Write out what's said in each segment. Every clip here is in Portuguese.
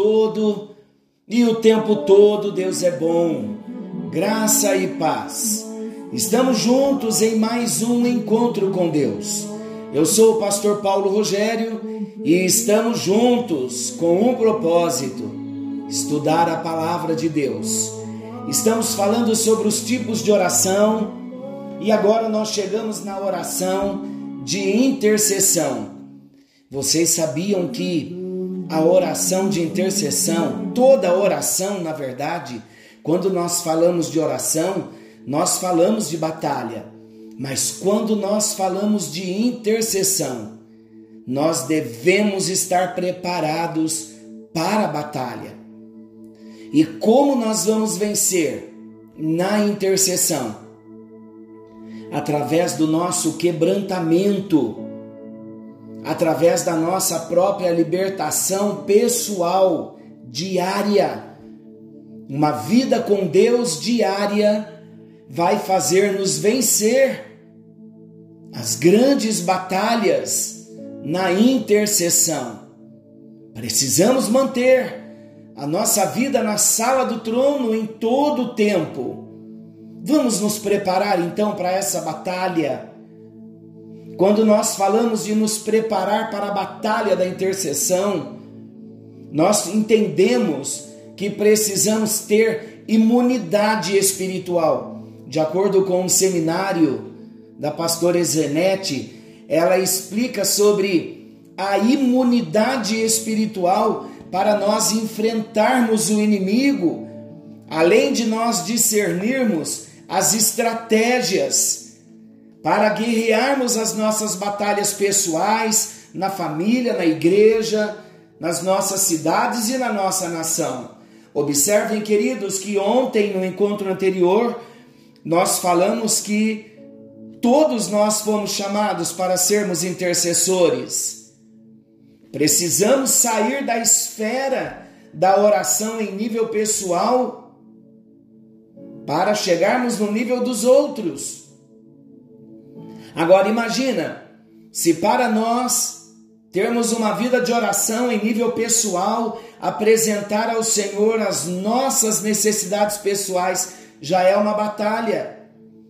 todo e o tempo todo Deus é bom. Graça e paz. Estamos juntos em mais um encontro com Deus. Eu sou o pastor Paulo Rogério e estamos juntos com um propósito: estudar a palavra de Deus. Estamos falando sobre os tipos de oração e agora nós chegamos na oração de intercessão. Vocês sabiam que a oração de intercessão, toda oração, na verdade, quando nós falamos de oração, nós falamos de batalha. Mas quando nós falamos de intercessão, nós devemos estar preparados para a batalha. E como nós vamos vencer na intercessão? Através do nosso quebrantamento, através da nossa própria libertação pessoal diária. Uma vida com Deus diária vai fazer-nos vencer as grandes batalhas na intercessão. Precisamos manter a nossa vida na sala do trono em todo o tempo. Vamos nos preparar então para essa batalha. Quando nós falamos de nos preparar para a batalha da intercessão, nós entendemos que precisamos ter imunidade espiritual. De acordo com um seminário da pastora Ezenete, ela explica sobre a imunidade espiritual para nós enfrentarmos o inimigo, além de nós discernirmos as estratégias para guerrearmos as nossas batalhas pessoais, na família, na igreja, nas nossas cidades e na nossa nação. Observem, queridos, que ontem, no encontro anterior, nós falamos que todos nós fomos chamados para sermos intercessores. Precisamos sair da esfera da oração em nível pessoal para chegarmos no nível dos outros. Agora imagina, se para nós termos uma vida de oração em nível pessoal, apresentar ao Senhor as nossas necessidades pessoais já é uma batalha.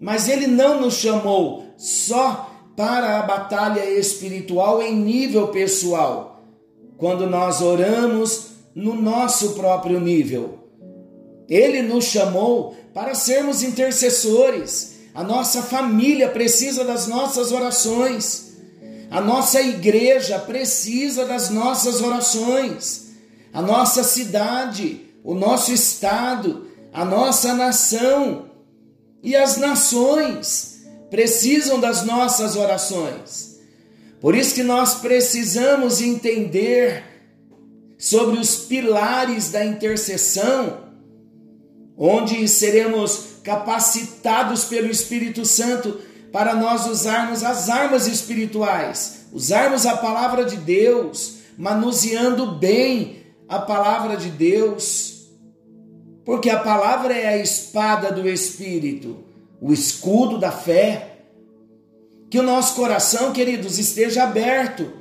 Mas Ele não nos chamou só para a batalha espiritual em nível pessoal, quando nós oramos no nosso próprio nível. Ele nos chamou para sermos intercessores. A nossa família precisa das nossas orações. A nossa igreja precisa das nossas orações. A nossa cidade, o nosso estado, a nossa nação e as nações precisam das nossas orações. Por isso que nós precisamos entender sobre os pilares da intercessão, onde seremos capacitados pelo Espírito Santo para nós usarmos as armas espirituais, usarmos a palavra de Deus, manuseando bem a palavra de Deus. Porque a palavra é a espada do Espírito, o escudo da fé. Que o nosso coração, queridos, esteja aberto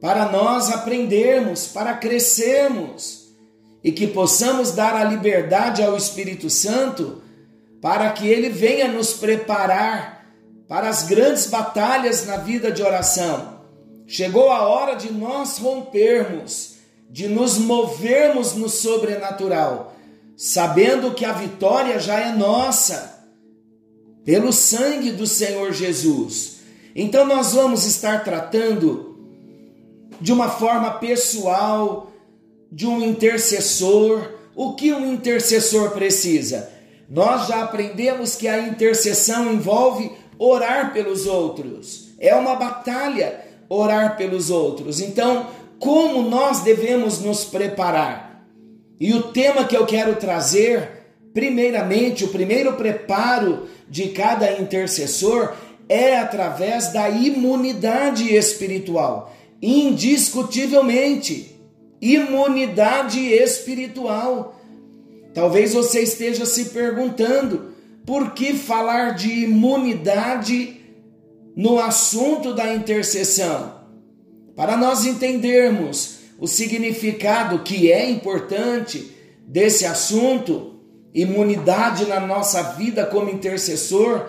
para nós aprendermos, para crescermos e que possamos dar a liberdade ao Espírito Santo para que ele venha nos preparar para as grandes batalhas na vida de oração. Chegou a hora de nós rompermos, de nos movermos no sobrenatural, sabendo que a vitória já é nossa, pelo sangue do Senhor Jesus. Então nós vamos estar tratando de uma forma pessoal, de um intercessor. O que um intercessor precisa? Nós já aprendemos que a intercessão envolve orar pelos outros. É uma batalha orar pelos outros. Então, como nós devemos nos preparar? E o tema que eu quero trazer, primeiramente, o primeiro preparo de cada intercessor é através da imunidade espiritual. Indiscutivelmente, imunidade espiritual. Talvez você esteja se perguntando por que falar de imunidade no assunto da intercessão. Para nós entendermos o significado que é importante desse assunto, imunidade na nossa vida como intercessor,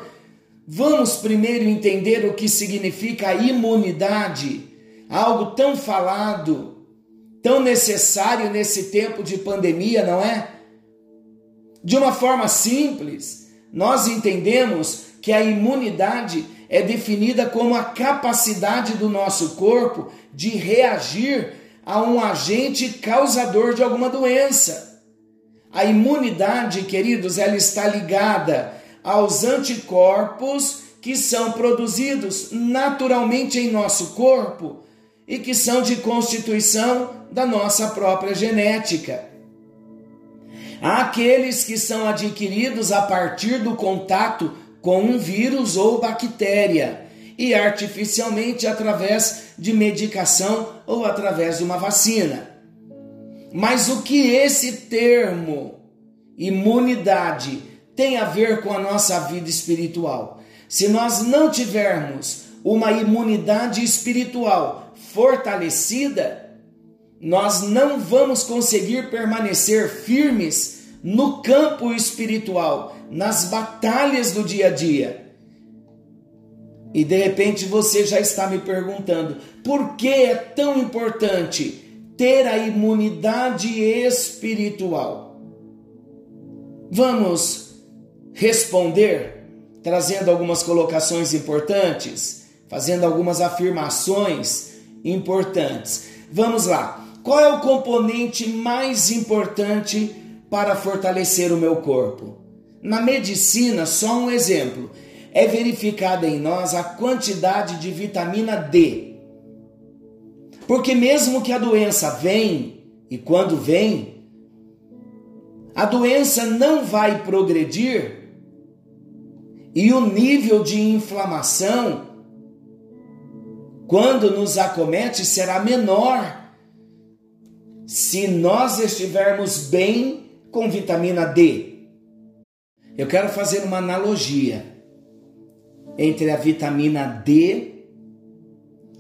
vamos primeiro entender o que significa imunidade, algo tão falado, tão necessário nesse tempo de pandemia, não é? De uma forma simples, nós entendemos que a imunidade é definida como a capacidade do nosso corpo de reagir a um agente causador de alguma doença. A imunidade, queridos, ela está ligada aos anticorpos que são produzidos naturalmente em nosso corpo e que são de constituição da nossa própria genética. Há aqueles que são adquiridos a partir do contato com um vírus ou bactéria e artificialmente através de medicação ou através de uma vacina. Mas o que esse termo imunidade tem a ver com a nossa vida espiritual? Se nós não tivermos uma imunidade espiritual fortalecida, nós não vamos conseguir permanecer firmes no campo espiritual, nas batalhas do dia a dia. E de repente você já está me perguntando: por que é tão importante ter a imunidade espiritual? Vamos responder trazendo algumas colocações importantes, fazendo algumas afirmações importantes. Vamos lá. Qual é o componente mais importante para fortalecer o meu corpo? Na medicina, só um exemplo, é verificada em nós a quantidade de vitamina D. Porque mesmo que a doença vem, e quando vem, a doença não vai progredir e o nível de inflamação, quando nos acomete, será menor se nós estivermos bem com vitamina D. Eu quero fazer uma analogia entre a vitamina D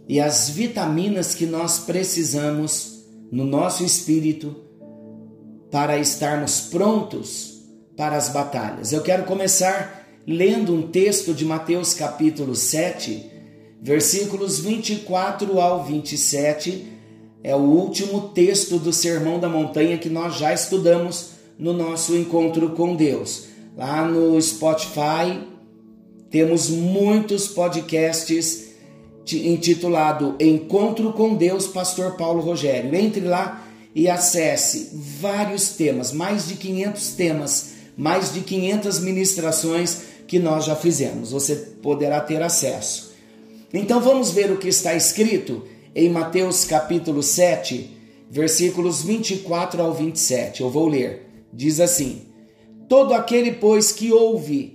e as vitaminas que nós precisamos no nosso espírito para estarmos prontos para as batalhas. Eu quero começar lendo um texto de Mateus capítulo 7, versículos 24 ao 27 é o último texto do Sermão da Montanha que nós já estudamos no nosso encontro com Deus. Lá no Spotify temos muitos podcasts intitulado Encontro com Deus, Pastor Paulo Rogério. Entre lá e acesse vários temas, mais de 500 temas, mais de 500 ministrações que nós já fizemos. Você poderá ter acesso. Então vamos ver o que está escrito em Mateus capítulo 7, versículos 24 ao 27. Eu vou ler. Diz assim: Todo aquele, pois, que ouve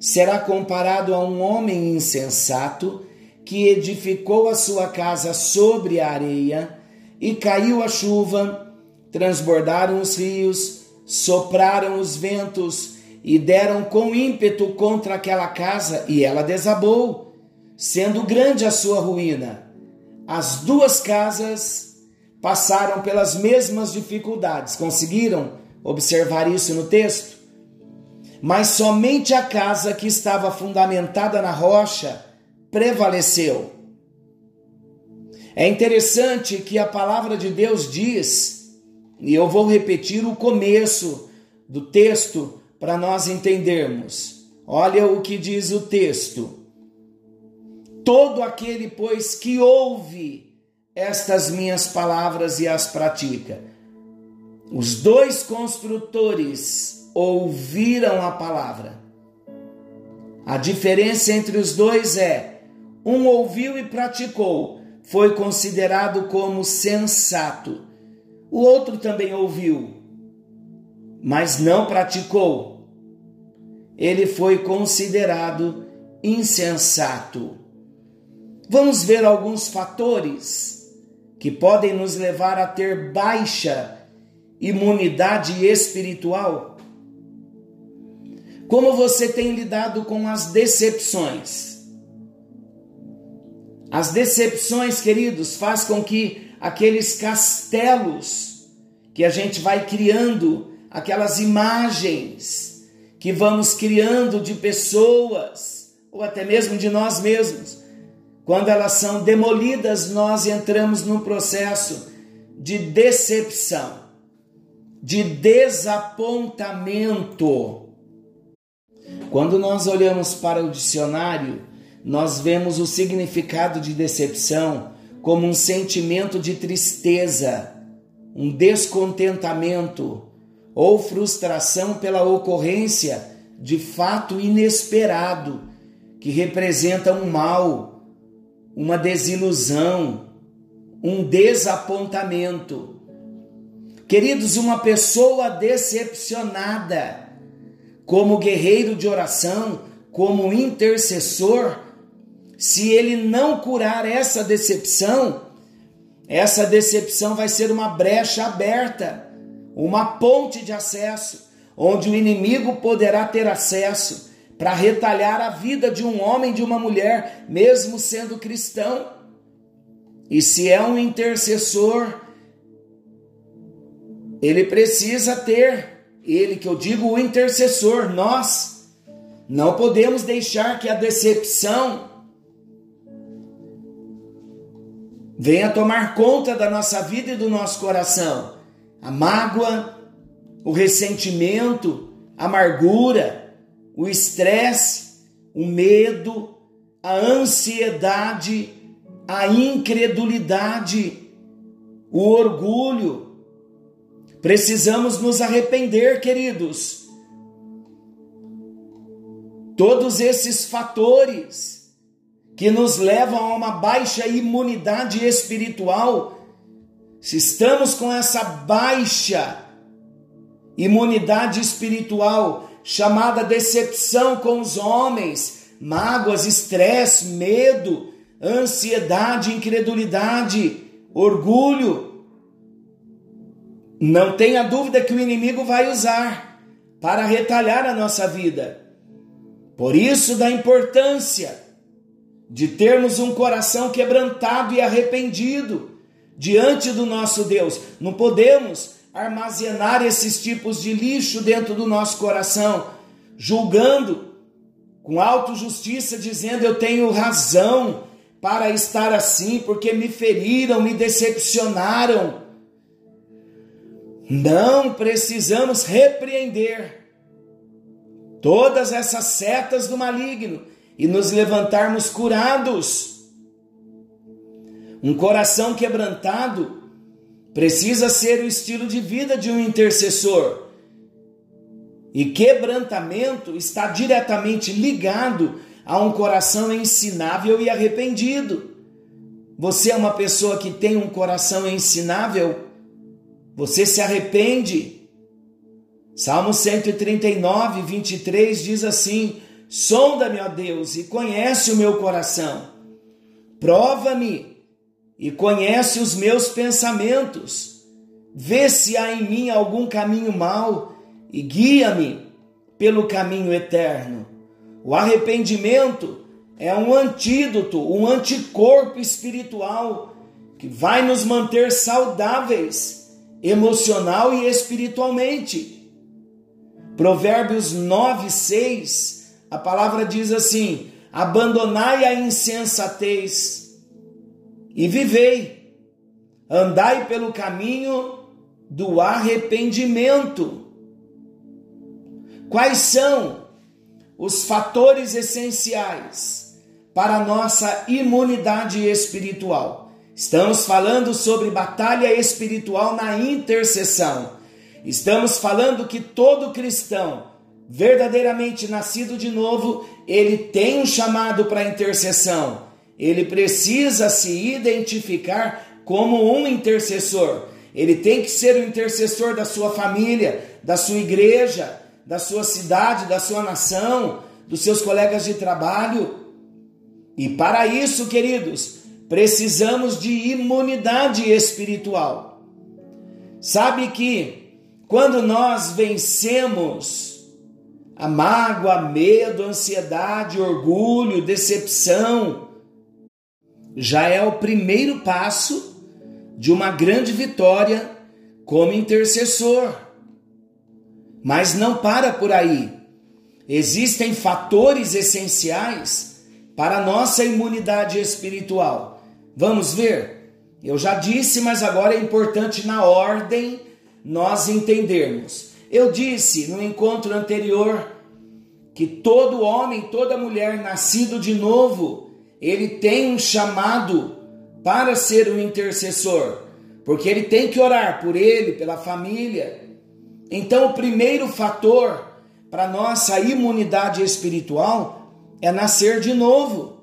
será comparado a um homem insensato que edificou a sua casa sobre a areia, e caiu a chuva, transbordaram os rios, sopraram os ventos e deram com ímpeto contra aquela casa, e ela desabou, sendo grande a sua ruína. As duas casas passaram pelas mesmas dificuldades. Conseguiram observar isso no texto? Mas somente a casa que estava fundamentada na rocha prevaleceu. É interessante que a palavra de Deus diz, e eu vou repetir o começo do texto para nós entendermos. Olha o que diz o texto. Todo aquele, pois, que ouve estas minhas palavras e as pratica. Os dois construtores ouviram a palavra. A diferença entre os dois é: um ouviu e praticou, foi considerado como sensato. O outro também ouviu, mas não praticou. Ele foi considerado insensato. Vamos ver alguns fatores que podem nos levar a ter baixa imunidade espiritual. Como você tem lidado com as decepções? As decepções, queridos, faz com que aqueles castelos que a gente vai criando, aquelas imagens que vamos criando de pessoas ou até mesmo de nós mesmos, quando elas são demolidas, nós entramos num processo de decepção, de desapontamento. Quando nós olhamos para o dicionário, nós vemos o significado de decepção como um sentimento de tristeza, um descontentamento ou frustração pela ocorrência de fato inesperado que representa um mal uma desilusão, um desapontamento. Queridos, uma pessoa decepcionada, como guerreiro de oração, como intercessor, se ele não curar essa decepção, essa decepção vai ser uma brecha aberta, uma ponte de acesso, onde o inimigo poderá ter acesso para retalhar a vida de um homem, de uma mulher, mesmo sendo cristão. E se é um intercessor, ele precisa ter, ele que eu digo o intercessor, nós não podemos deixar que a decepção venha tomar conta da nossa vida e do nosso coração. A mágoa, o ressentimento, a amargura, o estresse, o medo, a ansiedade, a incredulidade, o orgulho. Precisamos nos arrepender, queridos. Todos esses fatores que nos levam a uma baixa imunidade espiritual, se estamos com essa baixa imunidade espiritual, chamada decepção com os homens, mágoas, estresse, medo, ansiedade, incredulidade, orgulho. Não tenha dúvida que o inimigo vai usar para retalhar a nossa vida. Por isso, da importância de termos um coração quebrantado e arrependido diante do nosso Deus. Não podemos armazenar esses tipos de lixo dentro do nosso coração, julgando com autojustiça, dizendo eu tenho razão para estar assim, porque me feriram, me decepcionaram. Não precisamos repreender todas essas setas do maligno e nos levantarmos curados. Um coração quebrantado Precisa ser o estilo de vida de um intercessor. E quebrantamento está diretamente ligado a um coração ensinável e arrependido. Você é uma pessoa que tem um coração ensinável? Você se arrepende? Salmo 139, 23 diz assim: Sonda-me, ó Deus, e conhece o meu coração. Prova-me e conhece os meus pensamentos. Vê se há em mim algum caminho mau e guia-me pelo caminho eterno. O arrependimento é um antídoto, um anticorpo espiritual que vai nos manter saudáveis, emocional e espiritualmente. Provérbios 9, 6, a palavra diz assim: abandonai a insensatez e vivei, andai pelo caminho do arrependimento. Quais são os fatores essenciais para nossa imunidade espiritual? Estamos falando sobre batalha espiritual na intercessão. Estamos falando que todo cristão verdadeiramente nascido de novo, ele tem um chamado para intercessão. Ele precisa se identificar como um intercessor. Ele tem que ser o intercessor da sua família, da sua igreja, da sua cidade, da sua nação, dos seus colegas de trabalho. E para isso, queridos, precisamos de imunidade espiritual. Sabe que quando nós vencemos a mágoa, medo, ansiedade, orgulho, decepção, já é o primeiro passo de uma grande vitória como intercessor. Mas não para por aí. Existem fatores essenciais para a nossa imunidade espiritual. Vamos ver? Eu já disse, mas agora é importante na ordem nós entendermos. Eu disse no encontro anterior que todo homem, toda mulher nascido de novo, ele tem um chamado para ser um intercessor, porque ele tem que orar por ele, pela família. Então, o primeiro fator para nossa imunidade espiritual é nascer de novo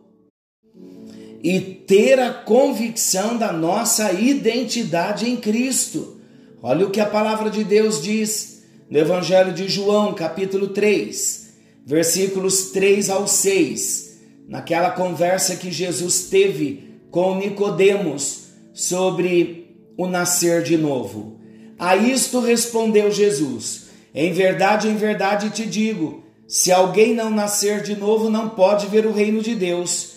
e ter a convicção da nossa identidade em Cristo. Olha o que a palavra de Deus diz no Evangelho de João, capítulo 3, versículos 3 ao 6, naquela conversa que Jesus teve com Nicodemos sobre o nascer de novo. A isto respondeu Jesus: Em verdade, em verdade te digo, se alguém não nascer de novo, não pode ver o reino de Deus.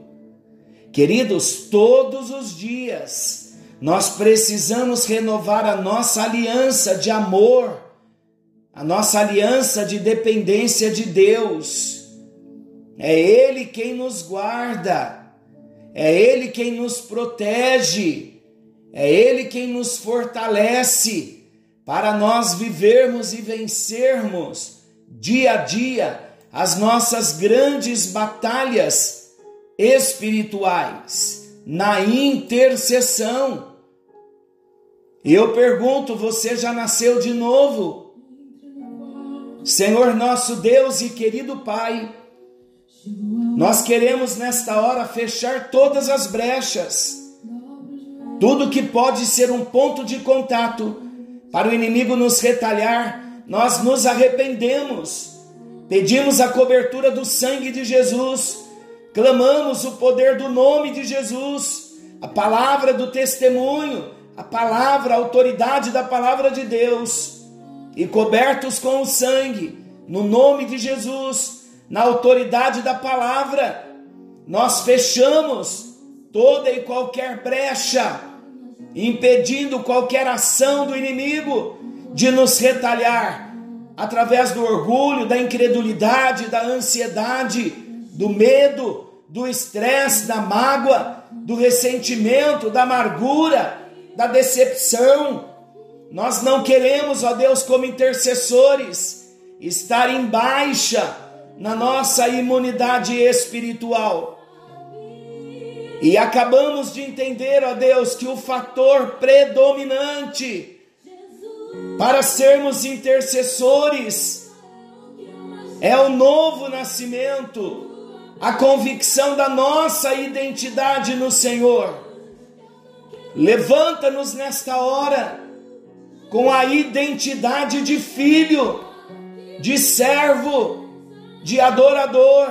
Queridos, todos os dias nós precisamos renovar a nossa aliança de amor, a nossa aliança de dependência de Deus. É Ele quem nos guarda, é Ele quem nos protege, é Ele quem nos fortalece para nós vivermos e vencermos dia a dia as nossas grandes batalhas espirituais na intercessão. Eu pergunto: você já nasceu de novo? Senhor nosso Deus e querido Pai, nós queremos nesta hora fechar todas as brechas, tudo que pode ser um ponto de contato para o inimigo nos retalhar, nós nos arrependemos, pedimos a cobertura do sangue de Jesus, clamamos o poder do nome de Jesus, a palavra do testemunho a palavra, a autoridade da palavra de Deus, e cobertos com o sangue, no nome de Jesus, na autoridade da palavra, nós fechamos toda e qualquer brecha, impedindo qualquer ação do inimigo de nos retalhar através do orgulho, da incredulidade, da ansiedade, do medo, do estresse, da mágoa, do ressentimento, da amargura, da decepção. Nós não queremos, ó Deus, como intercessores, estar em baixa na nossa imunidade espiritual. E acabamos de entender, ó Deus, que o fator predominante para sermos intercessores é o novo nascimento, a convicção da nossa identidade no Senhor. Levanta-nos nesta hora com a identidade de filho, de servo, de adorador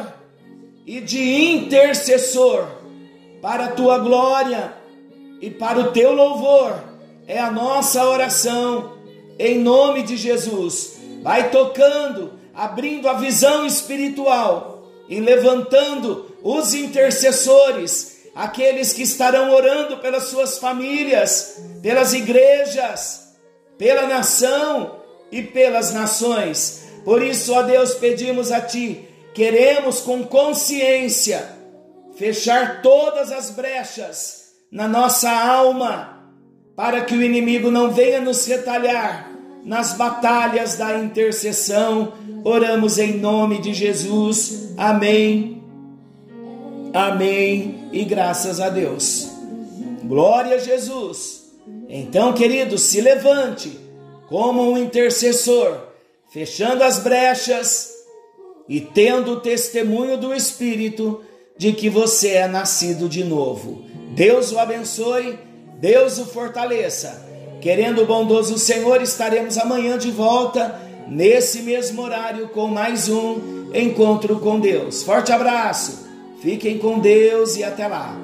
e de intercessor para a tua glória e para o teu louvor. É a nossa oração em nome de Jesus. Vai tocando, abrindo a visão espiritual e levantando os intercessores, aqueles que estarão orando pelas suas famílias, pelas igrejas, pela nação e pelas nações. Por isso, ó Deus, pedimos a Ti, queremos com consciência fechar todas as brechas na nossa alma, para que o inimigo não venha nos retalhar nas batalhas da intercessão. Oramos em nome de Jesus. Amém. Amém. E graças a Deus. Glória a Jesus. Então, querido, se levante como um intercessor, fechando as brechas e tendo o testemunho do Espírito de que você é nascido de novo. Deus o abençoe, Deus o fortaleça. Querendo o bondoso Senhor, estaremos amanhã de volta, nesse mesmo horário, com mais um encontro com Deus. Forte abraço, fiquem com Deus e até lá.